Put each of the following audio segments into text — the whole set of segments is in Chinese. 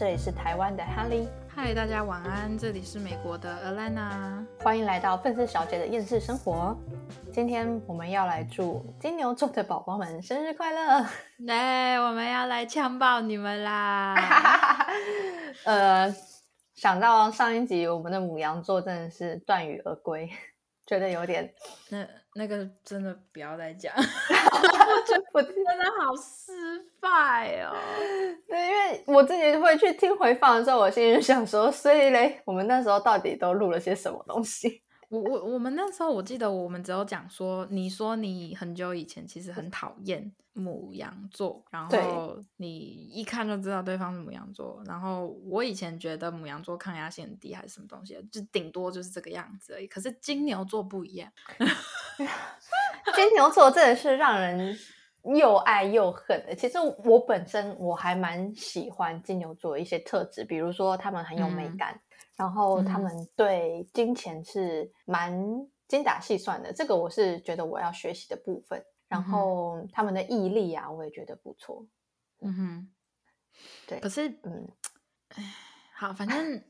这里是台湾的 Helly，嗨，大家晚安，这里是美国的 Alana，欢迎来到愤世小姐的厌世生活。今天我们要来祝金牛座的宝宝们生日快乐！来，我们要来强暴你们啦！呃，想到上一集我们的母羊座真的是断羽而归，觉得有点那那个真的不要再讲，我真的好失败哦。对，因为我自己会去听回放的时候，我心里就想说，所以嘞，我们那时候到底都录了些什么东西？我我我们那时候我记得我们只有讲说，你说你很久以前其实很讨厌母羊座，然后你一看就知道对方是母羊座，然后我以前觉得母羊座抗压性很低还是什么东西，就顶多就是这个样子而已。可是金牛座不一样，金牛座真的是让人又爱又恨的。其实我本身我还蛮喜欢金牛座一些特质，比如说他们很有美感。然后他们对金钱是蛮精打细算的，这个我是觉得我要学习的部分。然后他们的毅力啊，我也觉得不错。嗯哼，对。可是，嗯，好，反正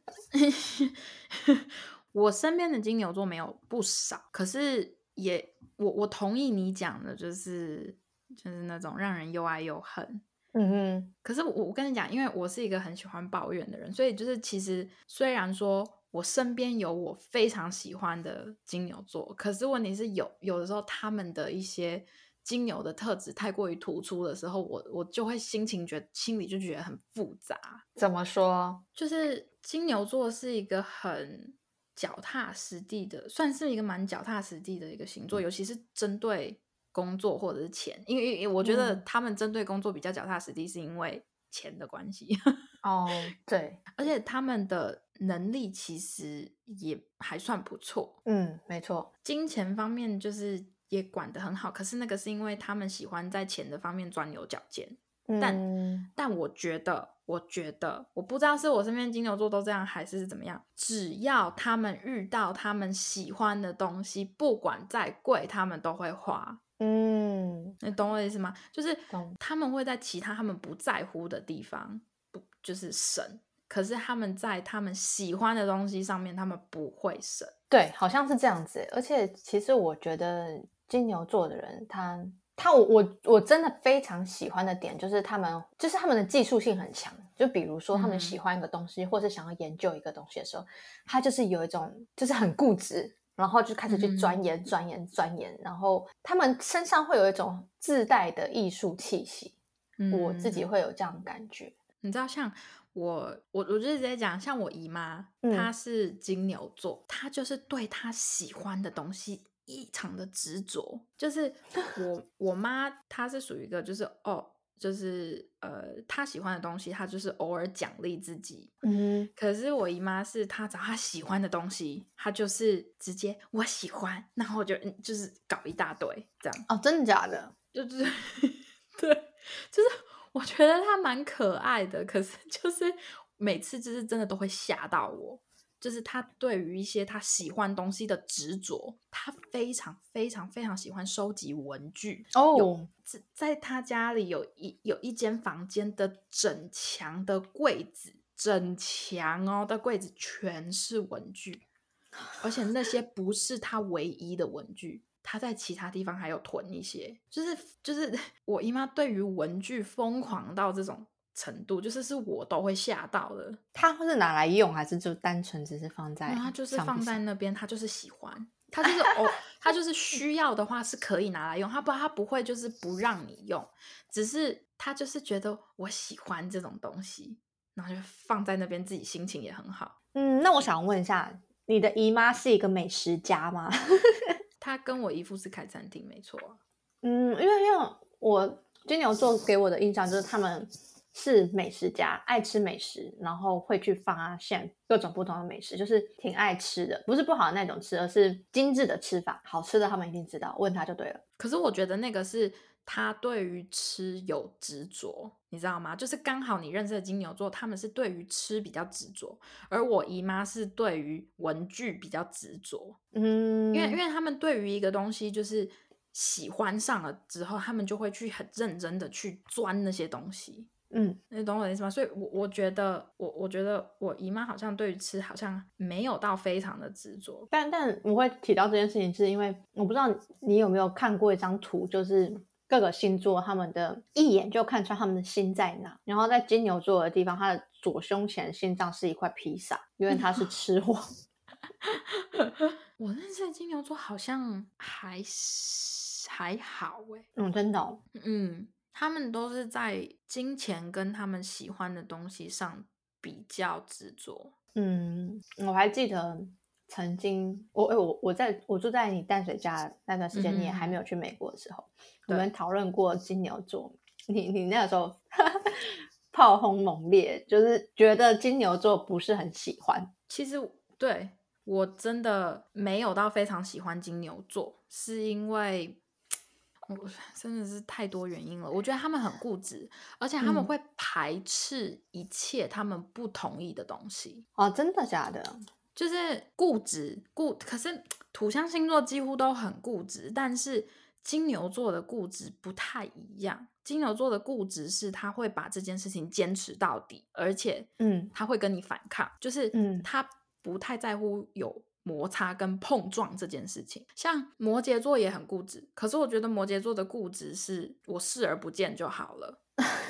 我身边的金牛座没有不少，可是也我我同意你讲的，就是就是那种让人又爱又恨。嗯哼，可是我我跟你讲，因为我是一个很喜欢抱怨的人，所以就是其实虽然说我身边有我非常喜欢的金牛座，可是问题是有有的时候他们的一些金牛的特质太过于突出的时候，我我就会心情觉心里就觉得很复杂。怎么说？就是金牛座是一个很脚踏实地的，算是一个蛮脚踏实地的一个星座，尤其是针对。工作或者是钱，因为我觉得他们针对工作比较脚踏实地，是因为钱的关系。哦，对，而且他们的能力其实也还算不错。嗯，没错，金钱方面就是也管得很好。可是那个是因为他们喜欢在钱的方面钻牛角尖。但但我觉得，我觉得我不知道是我身边金牛座都这样，还是怎么样。只要他们遇到他们喜欢的东西，不管再贵，他们都会花。嗯，你懂我的意思吗？就是他们会在其他他们不在乎的地方不就是省，可是他们在他们喜欢的东西上面，他们不会省。对，好像是这样子。而且其实我觉得金牛座的人，他他我我我真的非常喜欢的点，就是他们就是他们的技术性很强。就比如说他们喜欢一个东西，或是想要研究一个东西的时候，他就是有一种就是很固执。然后就开始去钻研、钻研、钻研，然后他们身上会有一种自带的艺术气息，我自己会有这样的感觉。你知道，像我，我我就直在讲，像我姨妈，她是金牛座，她就是对她喜欢的东西异常的执着。就是 我我妈，她是属于一个，就是哦。就是呃，她喜欢的东西，她就是偶尔奖励自己。嗯，可是我姨妈是她找她喜欢的东西，她就是直接我喜欢，然后就就是搞一大堆这样。哦，真的假的？就是 对，就是我觉得她蛮可爱的，可是就是每次就是真的都会吓到我。就是他对于一些他喜欢东西的执着，他非常非常非常喜欢收集文具哦。在在他家里有一有一间房间的整墙的柜子，整墙哦的柜子全是文具，而且那些不是他唯一的文具，他在其他地方还有囤一些。就是就是 我姨妈对于文具疯狂到这种。程度就是是我都会吓到的。他是拿来用，还是就单纯只是放在？他就是放在那边，他就是喜欢，他就是哦，他就是需要的话是可以拿来用。他不，他不会就是不让你用，只是他就是觉得我喜欢这种东西，然后就放在那边，自己心情也很好。嗯，那我想问一下，你的姨妈是一个美食家吗？她跟我姨父是开餐厅，没错。嗯，因为因为我金牛座给我的印象就是他们。是美食家，爱吃美食，然后会去发现各种不同的美食，就是挺爱吃的，不是不好的那种吃，而是精致的吃法，好吃的他们一定知道，问他就对了。可是我觉得那个是他对于吃有执着，你知道吗？就是刚好你认识的金牛座，他们是对于吃比较执着，而我姨妈是对于文具比较执着。嗯，因为因为他们对于一个东西就是喜欢上了之后，他们就会去很认真的去钻那些东西。嗯，你懂我的意思吗？所以我，我觉得，我我觉得我姨妈好像对于吃好像没有到非常的执着。但但我会提到这件事情，是因为我不知道你有没有看过一张图，就是各个星座他们的一眼就看出他们的心在哪。然后在金牛座的地方，他的左胸前心脏是一块披萨，因为他是吃货。我认识的金牛座好像还还好哎，嗯，真的，嗯，他们都是在金钱跟他们喜欢的东西上比较执着。嗯，我还记得曾经我哎我我在我住在你淡水家那段时间，你也还没有去美国的时候，我们讨论过金牛座。你你那个时候 炮轰猛烈，就是觉得金牛座不是很喜欢。其实对。我真的没有到非常喜欢金牛座，是因为我 真的是太多原因了。我觉得他们很固执，而且他们会排斥一切他们不同意的东西。哦，真的假的？就是固执固，可是土象星座几乎都很固执，但是金牛座的固执不太一样。金牛座的固执是他会把这件事情坚持到底，而且嗯，他会跟你反抗，就是嗯，他。不太在乎有摩擦跟碰撞这件事情，像摩羯座也很固执，可是我觉得摩羯座的固执是我视而不见就好了，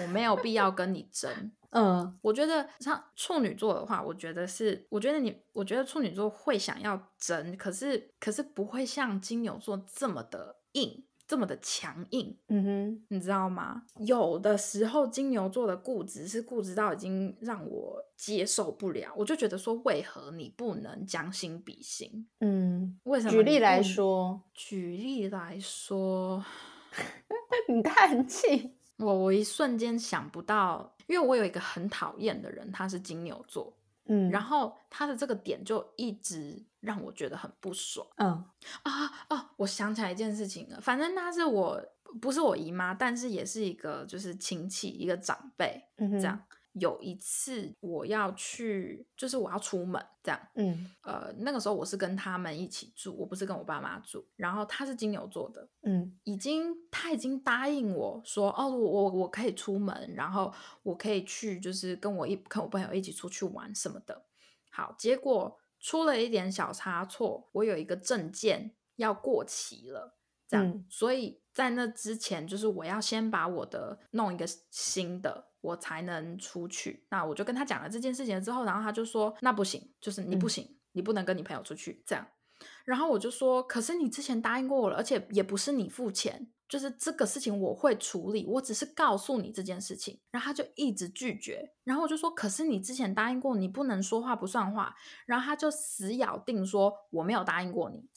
我没有必要跟你争。嗯，我觉得像处女座的话，我觉得是，我觉得你，我觉得处女座会想要争，可是可是不会像金牛座这么的硬。这么的强硬，嗯哼，你知道吗？有的时候金牛座的固执是固执到已经让我接受不了，我就觉得说，为何你不能将心比心？嗯，为什么？举例来说，举例来说，你叹气，我我一瞬间想不到，因为我有一个很讨厌的人，他是金牛座。嗯，然后他的这个点就一直让我觉得很不爽。嗯啊哦，我想起来一件事情了，反正他是我不是我姨妈，但是也是一个就是亲戚，一个长辈，嗯这样。有一次我要去，就是我要出门这样，嗯，呃，那个时候我是跟他们一起住，我不是跟我爸妈住。然后他是金牛座的，嗯，已经他已经答应我说，哦，我我我可以出门，然后我可以去，就是跟我一跟我朋友一起出去玩什么的。好，结果出了一点小差错，我有一个证件要过期了，这样，所以在那之前，就是我要先把我的弄一个新的。我才能出去。那我就跟他讲了这件事情之后，然后他就说：“那不行，就是你不行，你不能跟你朋友出去这样。”然后我就说：“可是你之前答应过我了，而且也不是你付钱，就是这个事情我会处理，我只是告诉你这件事情。”然后他就一直拒绝。然后我就说：“可是你之前答应过，你不能说话不算话。”然后他就死咬定说：“我没有答应过你。”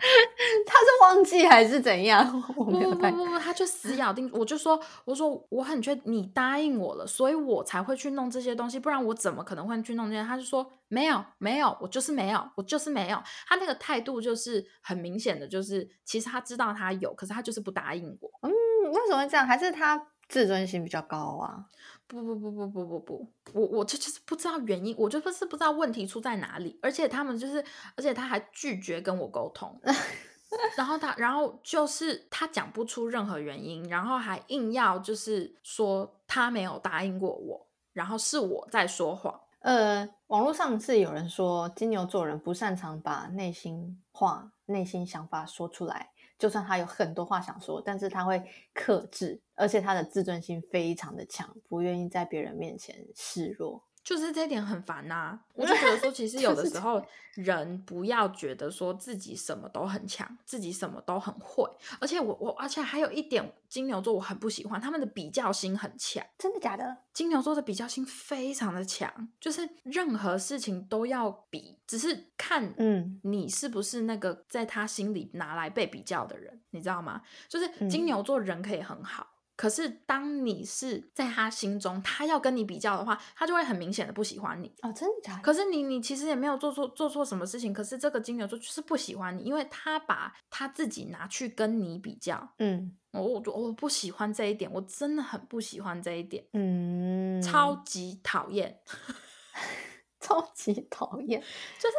他是忘记还是怎样？不不不不，他就死咬定。我就说，我说我很确你答应我了，所以我才会去弄这些东西，不然我怎么可能会去弄这些？他就说没有没有，我就是没有，我就是没有。他那个态度就是很明显的，就是其实他知道他有，可是他就是不答应我。嗯，为什么会这样？还是他自尊心比较高啊？不不不不不不不，我我这就是不知道原因，我就不是不知道问题出在哪里，而且他们就是，而且他还拒绝跟我沟通。然后他，然后就是他讲不出任何原因，然后还硬要就是说他没有答应过我，然后是我在说谎。呃，网络上是有人说金牛座人不擅长把内心话、内心想法说出来，就算他有很多话想说，但是他会克制，而且他的自尊心非常的强，不愿意在别人面前示弱。就是这点很烦呐，我就觉得说，其实 有的时候人不要觉得说自己什么都很强，自己什么都很会，而且我我而且还有一点，金牛座我很不喜欢他们的比较心很强，真的假的？金牛座的比较心非常的强，就是任何事情都要比，只是看嗯你是不是那个在他心里拿来被比较的人，你知道吗？就是金牛座人可以很好。可是，当你是在他心中，他要跟你比较的话，他就会很明显的不喜欢你哦，真的假的？可是你，你其实也没有做错做错什么事情，可是这个金牛座就是不喜欢你，因为他把他自己拿去跟你比较。嗯，我我我不喜欢这一点，我真的很不喜欢这一点。嗯，超级讨厌，超级讨厌，就是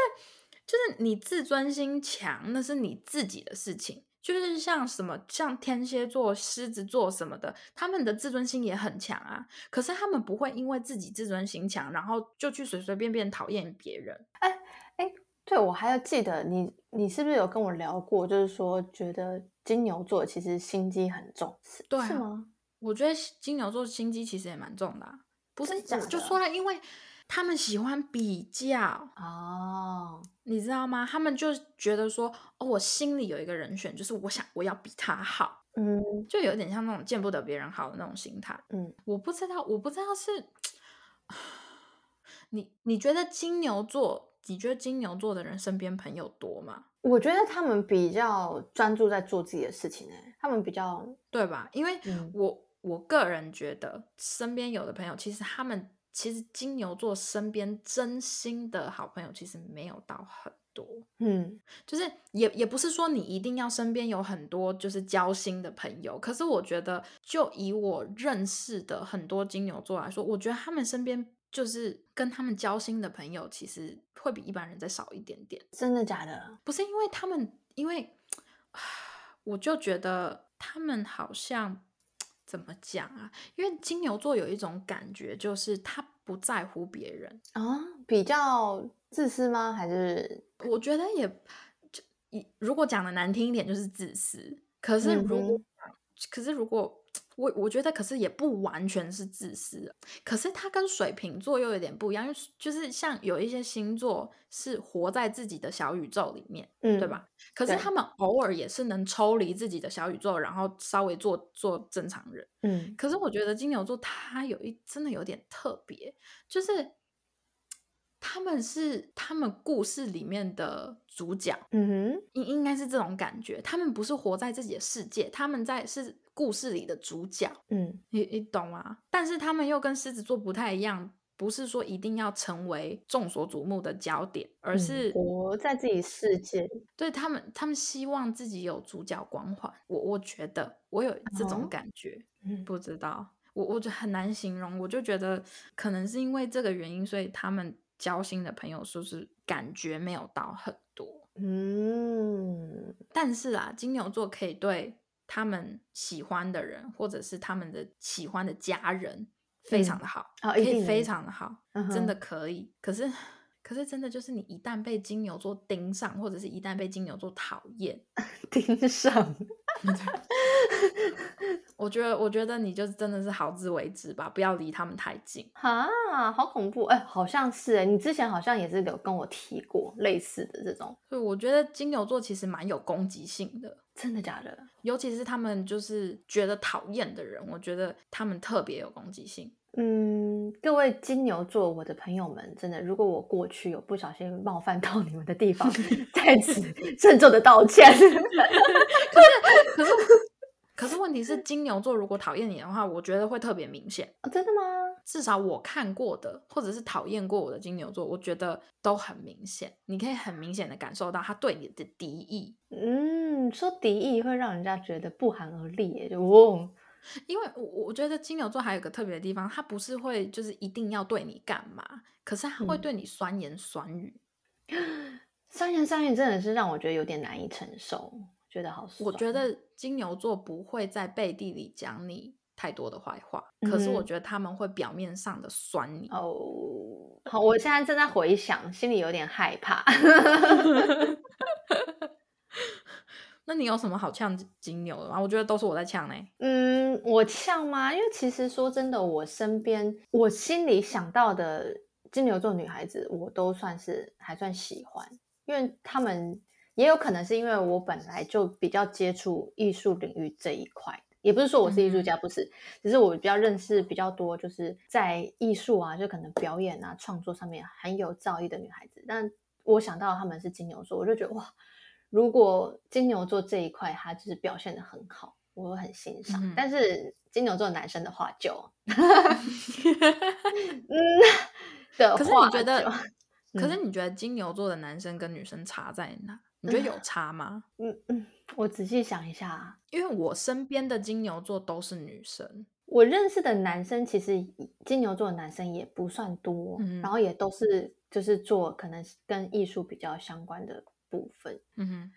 就是你自尊心强，那是你自己的事情。就是像什么像天蝎座、狮子座什么的，他们的自尊心也很强啊。可是他们不会因为自己自尊心强，然后就去随随便便讨厌别人。哎哎，对我还要记得你，你是不是有跟我聊过？就是说，觉得金牛座其实心机很重，是对、啊、是吗？我觉得金牛座心机其实也蛮重的、啊，不是真的假的就说了，因为他们喜欢比较。哦，你知道吗？他们就觉得说，哦，我心里有一个人选，就是我想我要比他好，嗯就有点像那种见不得别人好的那种心态。嗯，我不知道，我不知道是 你你觉得金牛座，你觉得金牛座的人身边朋友多吗？我觉得他们比较专注在做自己的事情、欸，他们比较对吧？因为嗯我我个人觉得，身边有的朋友，其实他们其实金牛座身边真心的好朋友，其实没有到很多。嗯就是也也不是说你一定要身边有很多就是交心的朋友，可是我觉得就以我认识的很多金牛座来说，我觉得他们身边就是跟他们交心的朋友，其实会比一般人再少一点点。真的假的？不是因为他们，因为 我就觉得他们好像怎么讲啊？因为金牛座有一种感觉，就是他不在乎别人。啊，比较自私吗？还是我觉得也就一如果讲的难听一点，就是自私。可是如果、嗯可是如果我我觉得，可是也不完全是自私。可是它跟水瓶座又有点不一样，因为就是像有一些星座是活在自己的小宇宙里面，嗯对？吧？可是他们偶尔也是能抽离自己的小宇宙，然后稍微做做正常人。嗯可是我觉得金牛座他有一真的有点特别，就是他们是他们故事里面的主角，嗯哼，应应该是这种感觉。他们不是活在自己的世界，他们在是故事里的主角，嗯你你懂吗？但是他们又跟狮子座不太一样。不是说一定要成为众所瞩目的焦点，而嗯是活在自己世界。对他们，他们希望自己有主角光环。我我觉得我有这种哦感觉，嗯不知道，我我就很难形容。我就觉得可能是因为这个原因，所以他们交心的朋友说是感觉没有到很多。嗯但是啊，金牛座可以对他们喜欢的人，或者是他们的喜欢的家人，非常的好，哦可以非常的好，嗯真的可以。可是，可是真的就是你一旦被金牛座盯上，或者是一旦被金牛座讨厌，盯上，我觉得，我觉得你就真的是好自为之吧，不要离他们太近。哈，好恐怖！哎、好像是哎，你之前好像也是有跟我提过类似的这种，所以我觉得金牛座其实蛮有攻击性的，真的假的？尤其是他们就是觉得讨厌的人，我觉得他们特别有攻击性。嗯，各位金牛座，我的朋友们，真的，如果我过去有不小心冒犯到你们的地方，在此郑重的道歉。可是，可是问题是，金牛座如果讨厌你的话，我觉得会特别明显。哦真的吗？至少我看过的，或者是讨厌过我的金牛座，我觉得都很明显。你可以很明显的感受到他对你的敌意，嗯，说敌意会让人家觉得不寒而栗耶，就哦，因为我我觉得金牛座还有一个特别的地方，他不是会就是一定要对你干嘛，可是他会嗯对你酸言酸语。酸言酸语真的是让我觉得有点难以承受，觉得好酸。我觉得金牛座不会在背地里讲你太多的坏话，可是我嗯觉得他们会表面上的酸你。哦，好，我现在正在回想，心里有点害怕。那你有什么好呛金牛的吗？我觉得都是我在呛呢、嗯，我呛吗？因为其实说真的，我身边我心里想到的金牛座女孩子，我都算是还算喜欢，因为她们也有可能是因为我本来就比较接触艺术领域这一块，也不是说我是艺术家，不是，只是我比较认识比较多，就是在艺术啊，就可能表演啊、创作上面很有造诣的女孩子。但我想到她们是金牛座，我就觉得哇，如果金牛座这一块他就是表现的很好，我会很欣赏。嗯但是金牛座男生的话就，嗯的可是你觉得就，可是你觉得金牛座的男生跟女生差在哪？你觉得有差吗？嗯嗯，我仔细想一下啊，因为我身边的金牛座都是女生，我认识的男生其实金牛座的男生也不算多，嗯然后也都是就是做可能跟艺术比较相关的部分。嗯哼，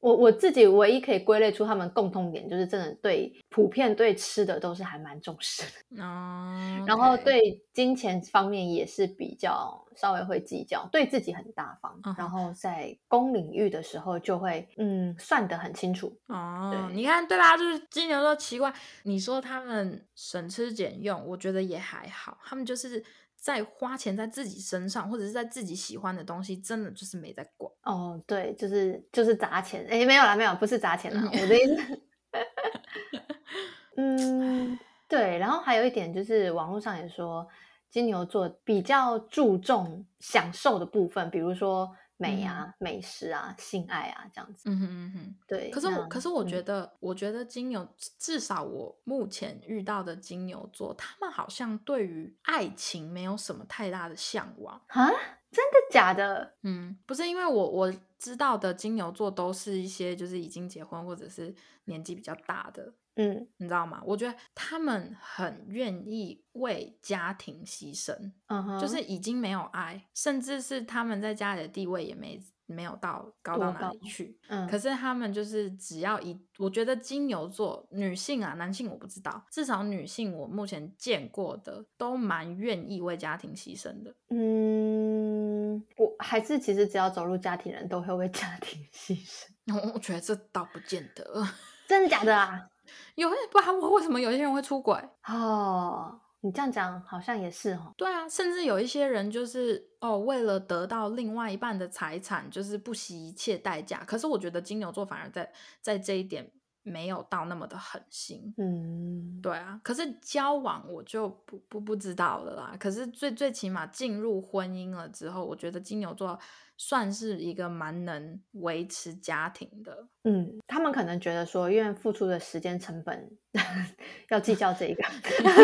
我我自己唯一可以归类出他们共通点，就是真的对普遍对吃的都是还蛮重视的，哦，然后对金钱方面也是比较稍微会计较，对自己很大方，然后在公领域的时候就会嗯算得很清楚。哦，对你看对吧？就是金牛座奇怪，你说他们省吃俭用，我觉得也还好，他们就是在花钱在自己身上，或者是在自己喜欢的东西，真的就是没在管。哦，对，就是就是砸钱，哎，没有啦，没有，不是砸钱啦，我的意思，嗯，对，然后还有一点就是网络上也说，金牛座比较注重享受的部分，比如说美啊、美食啊、性爱啊这样子。嗯哼嗯哼。对，可是我，可是我觉嗯得，我觉得金牛，至少我目前遇到的金牛座，他们好像对于爱情没有什么太大的向往。啊，真的假的？嗯，不是因为我我知道的金牛座都是一些就是已经结婚或者是年纪比较大的，嗯你知道吗？我觉得他们很愿意为家庭牺牲，嗯哼，就是已经没有爱，甚至是他们在家里的地位也没没有到高到哪里去。嗯，可是他们就是只要一，我觉得金牛座女性啊，男性我不知道，至少女性我目前见过的都蛮愿意为家庭牺牲的。嗯，我还是其实只要走入家庭人都会为家庭 牺牲，我我觉得这倒不见得，真的假的啊？有不然我为什么有些人会出轨？哦，你这样讲好像也是哦。对啊，甚至有一些人就是哦，为了得到另外一半的财产，就是不惜一切代价。可是我觉得金牛座反而在在这一点没有到那么的狠心。嗯，对啊，可是交往我就不不不知道了啦。可是最最起码进入婚姻了之后，我觉得金牛座算是一个蛮能维持家庭的。嗯，他们可能觉得说，因为付出的时间成本 要计较这一个，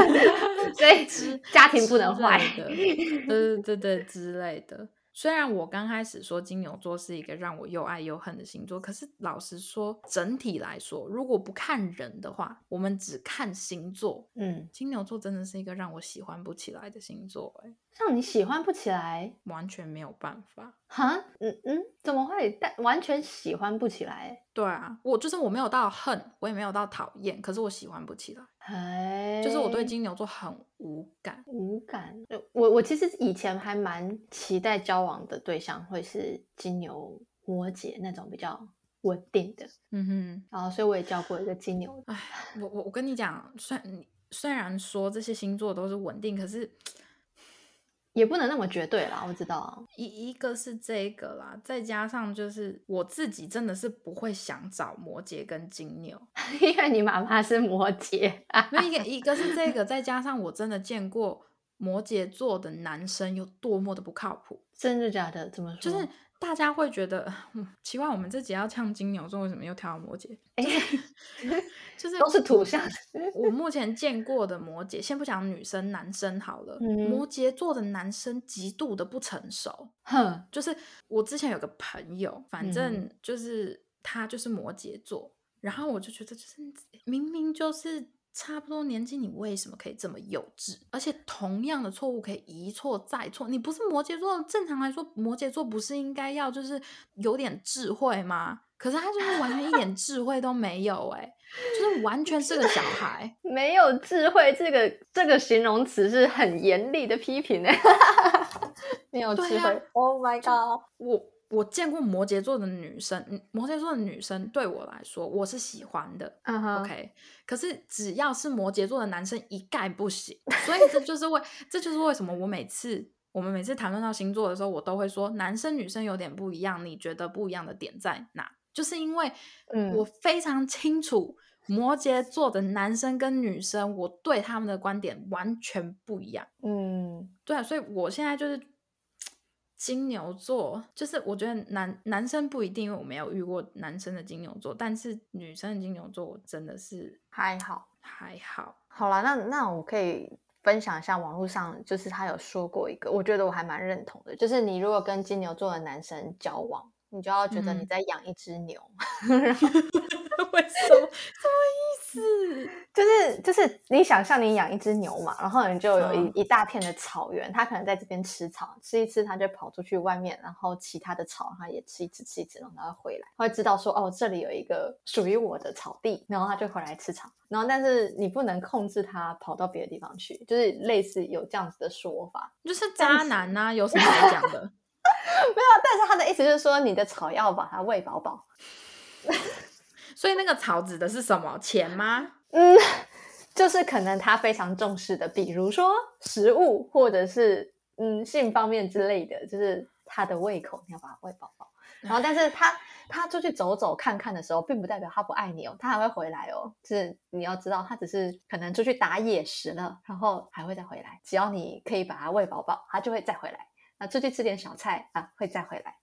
所以家庭不能坏。的，对对对对之类的。虽然我刚开始说金牛座是一个让我又爱又恨的星座，可是老实说，整体来说，如果不看人的话，我们只看星座，嗯，金牛座真的是一个让我喜欢不起来的星座、欸，让你喜欢不起来，完全没有办法。哈，嗯嗯，怎么会？但完全喜欢不起来，对啊，我就是我没有到恨，我也没有到讨厌，可是我喜欢不起来，哎，就是我对金牛座很无感。无感。呃我我其实以前还蛮期待交往的对象会是金牛、摩羯那种比较稳定的，嗯哼。然后所以我也交过一个金牛的。唉，我我我跟你讲，虽然虽然说这些星座都是稳定，可是也不能那么绝对啦，我知道啊。一一个是这个啦，再加上就是我自己真的是不会想找摩羯跟金牛，因为你妈妈是摩羯啊，因为一个一个是这个，再加上我真的见过摩羯座的男生有多么的不靠谱，真的假的？怎么说？就是大家会觉得，嗯，奇怪，我们这集要唱金牛座，为什么又跳到摩羯？哎，就是都是土象。我目前见过的摩羯，先不讲女生，男生好了，嗯摩羯座的男生极度的不成熟。哼，就是我之前有个朋友，反嗯正就是他就是摩羯座，然后我就觉得就是明明就是差不多年纪，你为什么可以这么幼稚？而且同样的错误可以一错再错，你不是摩羯座，正常来说摩羯座不是应该要就是有点智慧吗？可是他就是完全一点智慧都没有、欸，就是完全是个小孩。没有智慧这个这个形容词是很严厉的批评哎。没有智慧，Oh my god！我我见过摩羯座的女生，嗯摩羯座的女生对我来说我是喜欢的，嗯哼 OK，可是只要是摩羯座的男生一概不行，所以这就是为这就是为什么我每次我们每次谈论到星座的时候，我都会说男生女生有点不一样，你觉得不一样的点在哪？就是因为嗯我非常清楚摩羯座的男生跟女生，我对他们的观点完全不一样。嗯，对啊，所以我现在就是金牛座，就是我觉得男男生不一定，因为我没有遇过男生的金牛座，但是女生的金牛座我真的是还好。还好。好啦，那那我可以分享一下网络上，就是他有说过一个，我觉得我还蛮认同的，就是你如果跟金牛座的男生交往，你就要觉得你嗯在养一只牛，为什么？什么意思？就是就是你想象你养一只牛嘛，然后你就有一、嗯一大片的草原，它可能在这边吃草，吃一吃，它就跑出去外面，然后其他的草它也吃一吃吃一吃，然后它会回来，它会知道说哦这里有一个属于我的草地，然后它就回来吃草，然后但是你不能控制它跑到别的地方去，就是类似有这样子的说法。就是渣男呐、有什么好讲的？没有但是他的意思就是说，你的草要把它喂饱饱。所以那个草指的是什么？钱吗？嗯，就是可能他非常重视的，比如说食物，或者是嗯性方面之类的，就是他的胃口，你要把它喂饱饱。然后，但是他他出去走走看看的时候，并不代表他不爱你哦，他还会回来哦。就是你要知道，他只是可能出去打野食了，然后还会再回来。只要你可以把它喂饱饱，他就会再回来。那，出去吃点小菜啊，会再回来。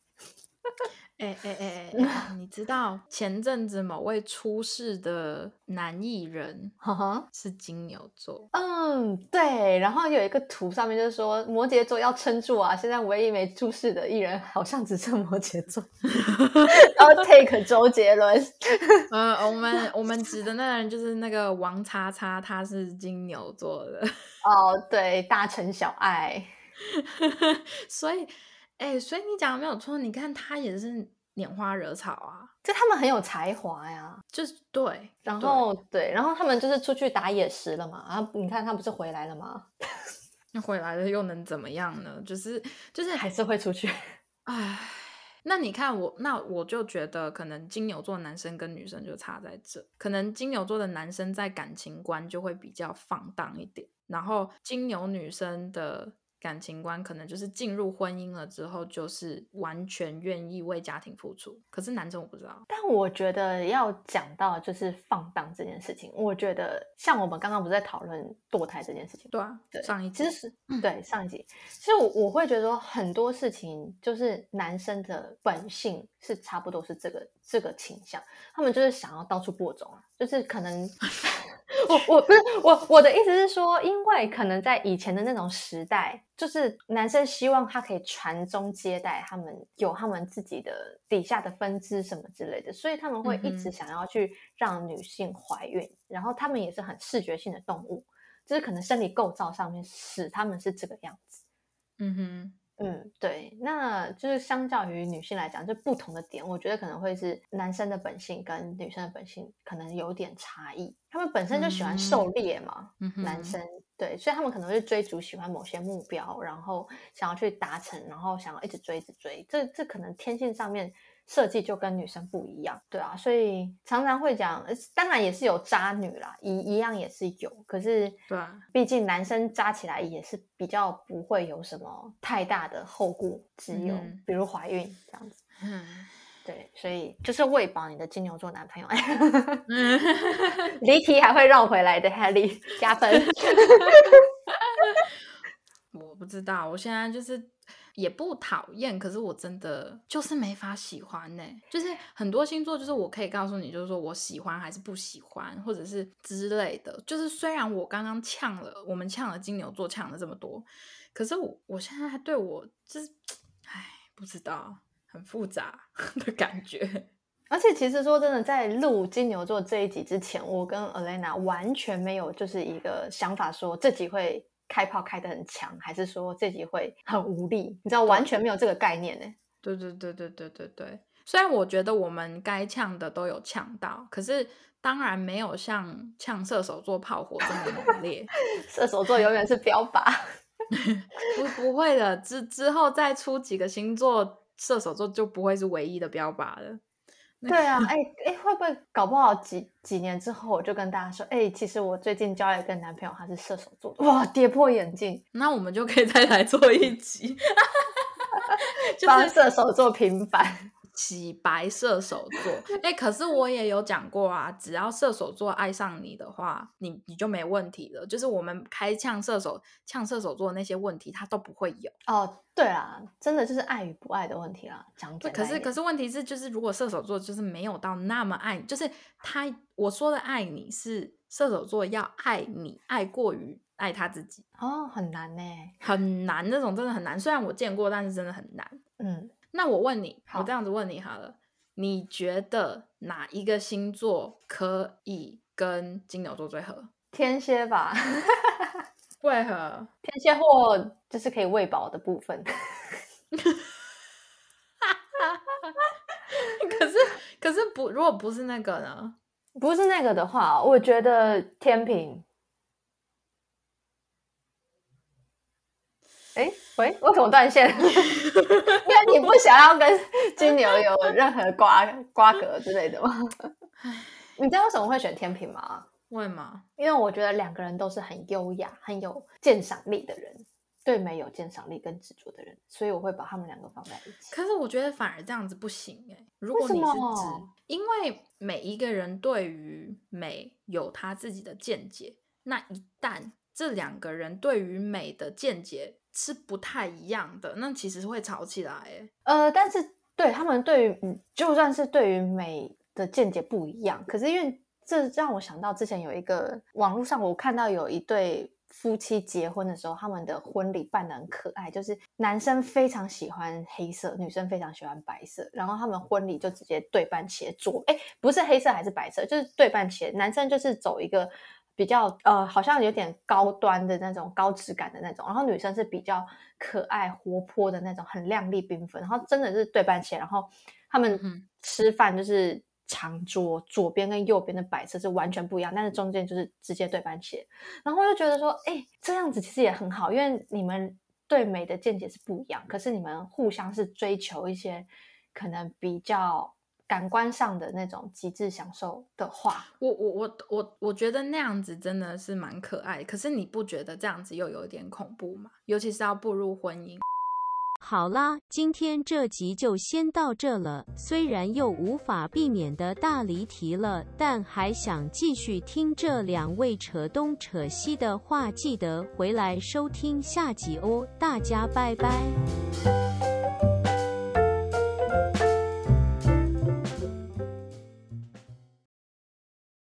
哎哎哎哎哎，你知道前阵子某位出事的男艺人。是金牛座，嗯，对，然后有一个图上面就是说摩羯座要撑住啊，现在唯一没出事的艺人好像只剩摩羯座，然后 take 周杰伦，嗯，我们我们指的那个人就是那个王叉叉，他是金牛座的，哦，对，大城小爱，所以，哎、所以你讲的没有错，你看他也是拈花惹草啊，就他们很有才华呀。就是对，然后对，然后他们就是出去打野食了嘛，然后你看他不是回来了吗？那回来了又能怎么样呢？就是就是还是会出去。唉，那你看我，那我就觉得可能金牛座男生跟女生就差在这，可能金牛座的男生在感情观就会比较放荡一点，然后金牛女生的感情观可能就是进入婚姻了之后，就是完全愿意为家庭付出。可是男生我不知道，但我觉得要讲到就是放荡这件事情，我觉得像我们刚刚不是在讨论堕胎这件事情吗，对啊，对上一集其实是对上一集，其实我我会觉得说很多事情就是男生的本性是差不多是这个这个倾向，他们就是想要到处播种啊，就是可能 我我不是我我的意思是说，因为可能在以前的那种时代，就是男生希望他可以传宗接代，他们有他们自己的底下的分支什么之类的，所以他们会一直想要去让女性怀孕，然后他们也是很视觉性的动物。就是可能生理构造上面使他们是这个样子。嗯哼，嗯，对，那就是相较于女性来讲，就不同的点，我觉得可能会是男生的本性跟女生的本性可能有点差异。他们本身就喜欢狩猎嘛，嗯，男生对，所以他们可能会追逐喜欢某些目标，然后想要去达成，然后想要一直追，一直追。这这可能天性上面设计就跟女生不一样，对啊，所以常常会讲，呃当然也是有渣女啦，一一样也是有，可是对啊毕竟男生渣起来也是比较不会有什么太大的后顾之忧，嗯比如怀孕这样子。嗯对，所以就是喂饱你的金牛座男朋友，嗯，离题还会绕回来的 Helly 加分。我不知道，我现在就是也不讨厌，可是我真的就是没法喜欢呢、就是很多星座，就是我可以告诉你，就是说我喜欢还是不喜欢，或者是之类的。就是虽然我刚刚呛了，我们呛了金牛座呛了这么多，可是我我现在还对我就是，唉，不知道，很复杂 的感觉。而且其实说真的，在录金牛座这一集之前，我跟 Elena 完全没有就是一个想法说这集会开炮开得很强，还是说这集会很无力，你知道完全没有这个概念呢。对对对对对对对。虽然我觉得我们该呛的都有呛到，可是当然没有像呛射手座炮火这么猛烈。射手座永远是标靶。不不会的，之之后再出几个星座，射手座就不会是唯一的标靶了。对啊，哎哎，会不会搞不好几几年之后，我就跟大家说，哎，其实我最近交了一个男朋友，他是射手座的，哇，跌破眼镜，那我们就可以再来做一集，就是帮射手座平反。洗白射手座。哎、可是我也有讲过啊，只要射手座爱上你的话，你你就没问题了。就是我们开呛射手呛射手座那些问题，他都不会有。哦，对啦，真的就是爱与不爱的问题啦。讲对，可是可是问题是，就是如果射手座就是没有到那么爱，就是他我说的爱你是射手座要爱你，爱过于爱他自己，哦，很难呢。很难，那种真的很难。虽然我见过，但是真的很难。嗯，那我问你，我这样子问你好了，你觉得哪一个星座可以跟金牛座最合？天蝎吧，为何？天蝎或就是可以喂饱的部分。可是可是不，如果不是那个呢？不是那个的话，我觉得天平。哎，喂，为什么断线？因为你不想要跟金牛有任何瓜瓜葛之类的吗？你知道为什么会选天平吗？为吗？因为我觉得两个人都是很优雅、很有鉴赏力的人，对美有鉴赏力跟执着的人，所以我会把他们两个放在一起。可是我觉得反而这样子不行哎。如果你是指，因为每一个人对于美有他自己的见解，那一旦这两个人对于美的见解。是不太一样的，那其实会吵起来。呃，但是对他们对于，就算是对于美的见解不一样，可是因为这让我想到之前有一个网络上我看到有一对夫妻结婚的时候，他们的婚礼办的很可爱，就是男生非常喜欢黑色，女生非常喜欢白色，然后他们婚礼就直接对半切做，哎，不是黑色还是白色，就是对半切，男生就是走一个。比较呃，好像有点高端的那种高质感的那种，然后女生是比较可爱活泼的那种，很亮丽缤纷。然后真的是对半切，然后他们吃饭就是长桌，左边跟右边的摆设是完全不一样，但是中间就是直接对半切。然后就觉得说，哎，这样子其实也很好，因为你们对美的见解是不一样，可是你们互相是追求一些可能比较。感官上的那种极致享受的话，我我我我我觉得那样子真的是蛮可爱。可是你不觉得这样子又有点恐怖吗？尤其是要步入婚姻。好啦，今天这集就先到这了。虽然又无法避免的大离题了，但还想继续听这两位扯东扯西的话，记得回来收听下集哦。大家拜拜。